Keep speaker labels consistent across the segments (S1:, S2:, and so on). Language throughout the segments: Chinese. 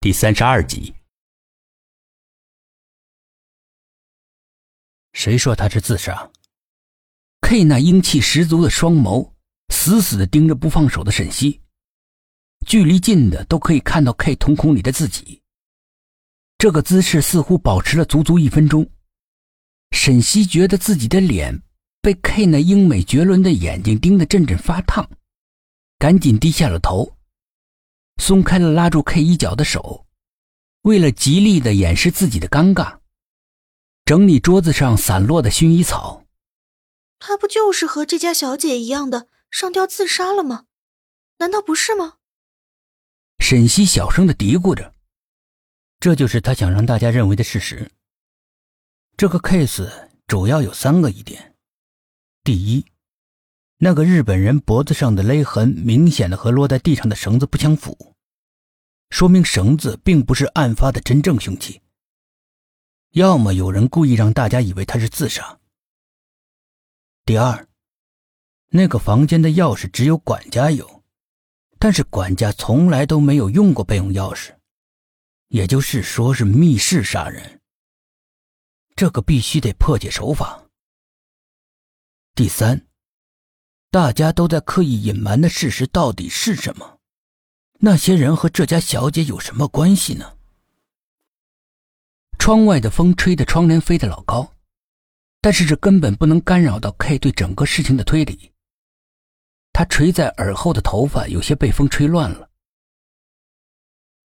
S1: 第三十二集。
S2: 谁说他是自杀
S3: ？K 那英气十足的双眸死死的盯着不放手的沈西，距离近的都可以看到 K 瞳孔里的自己。这个姿势似乎保持了足足一分钟。沈西觉得自己的脸被 K 那英美绝伦的眼睛盯得阵阵发烫，赶紧低下了头。松开了拉住 K 一角的手，为了极力的掩饰自己的尴尬，整理桌子上散落的薰衣草。
S4: 他不就是和这家小姐一样的上吊自杀了吗？难道不是吗？
S3: 沈西小声的嘀咕着。
S2: 这就是他想让大家认为的事实。这个 case 主要有三个疑点：第一，那个日本人脖子上的勒痕明显的和落在地上的绳子不相符，说明绳子并不是案发的真正凶器。要么有人故意让大家以为他是自杀。第二，那个房间的钥匙只有管家有，但是管家从来都没有用过备用钥匙，也就是说是密室杀人。这个必须得破解手法。第三。大家都在刻意隐瞒的事实到底是什么？那些人和这家小姐有什么关系呢？
S3: 窗外的风吹得窗帘飞得老高，但是这根本不能干扰到 K 对整个事情的推理。他垂在耳后的头发有些被风吹乱了，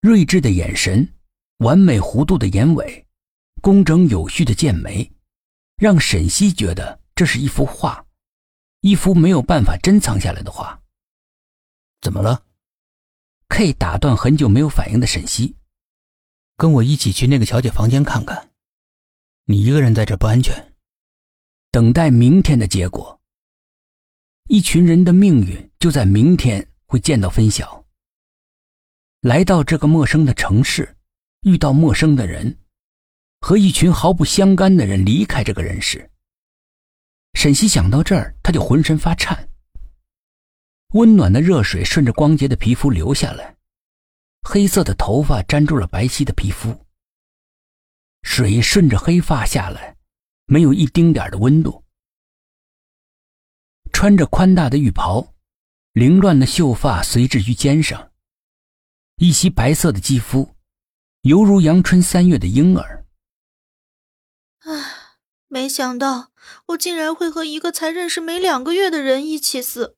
S3: 睿智的眼神，完美弧度的眼尾，工整有序的剑眉，让沈西觉得这是一幅画。一幅没有办法珍藏下来的画。
S2: 怎么了
S3: ？K 打断很久没有反应的沈西，
S2: 跟我一起去那个小姐房间看看。你一个人在这不安全。
S3: 等待明天的结果。一群人的命运就在明天会见到分晓。来到这个陌生的城市，遇到陌生的人，和一群毫不相干的人离开这个人世。沈西想到这儿，他就浑身发颤。温暖的热水顺着光洁的皮肤流下来，黑色的头发粘住了白皙的皮肤。水顺着黑发下来，没有一丁点的温度。穿着宽大的浴袍，凌乱的秀发随至于肩上，一袭白色的肌肤，犹如阳春三月的婴儿。
S4: 唉。没想到我竟然会和一个才认识没两个月的人一起死。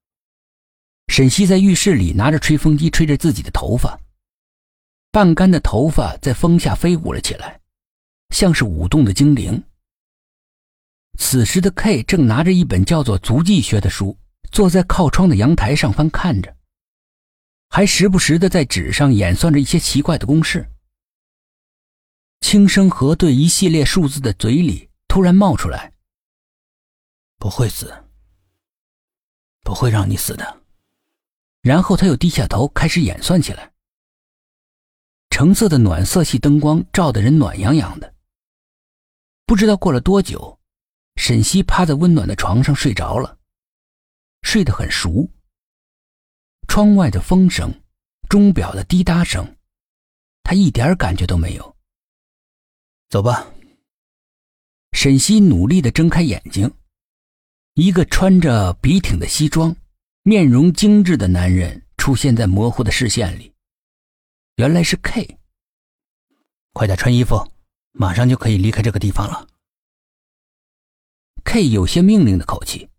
S3: 沈西在浴室里拿着吹风机吹着自己的头发，半干的头发在风下飞舞了起来，像是舞动的精灵。此时的 K 正拿着一本叫做《足迹学》的书，坐在靠窗的阳台上翻看着，还时不时的在纸上演算着一些奇怪的公式。轻声核对一系列数字的嘴里。突然冒出来，
S2: 不会死，不会让你死的。
S3: 然后他又低下头开始演算起来。橙色的暖色系灯光照得人暖洋洋的。不知道过了多久，沈西趴在温暖的床上睡着了，睡得很熟。窗外的风声，钟表的滴答声，他一点感觉都没有。
S2: 走吧。
S3: 沈西努力的睁开眼睛，一个穿着笔挺的西装、面容精致的男人出现在模糊的视线里。原来是 K。
S2: 快点穿衣服，马上就可以离开这个地方了。
S3: K 有些命令的口气，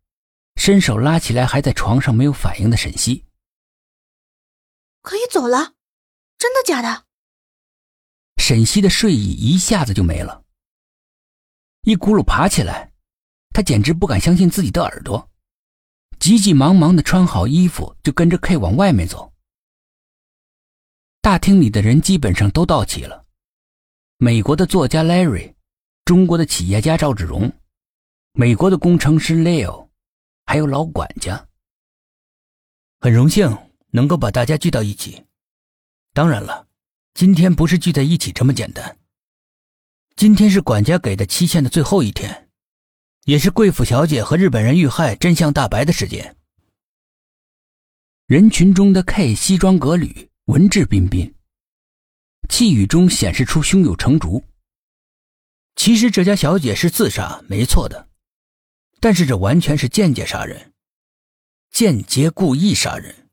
S3: 伸手拉起来还在床上没有反应的沈西。
S4: 可以走了，真的假的？
S3: 沈西的睡意一下子就没了。一咕噜爬起来，他简直不敢相信自己的耳朵，急急忙忙的穿好衣服，就跟着 K 往外面走。大厅里的人基本上都到齐了，美国的作家 Larry，中国的企业家赵志荣，美国的工程师 Leo，还有老管家。
S2: 很荣幸能够把大家聚到一起，当然了，今天不是聚在一起这么简单。今天是管家给的期限的最后一天，也是贵府小姐和日本人遇害真相大白的时间。
S3: 人群中的 K 西装革履，文质彬彬，
S5: 气宇中显示出胸有成竹。
S3: 其实这家小姐是自杀，没错的，但是这完全是间接杀人，间接故意杀人，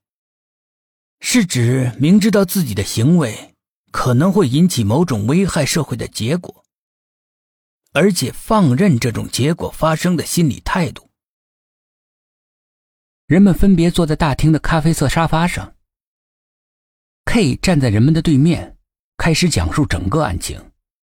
S3: 是指明知道自己的行为可能会引起某种危害社会的结果，而且放任这种结果发生的心理态度。
S5: 人们分别坐在大厅的咖啡色沙发上。K 站在人们的对面，开始讲述整个案情。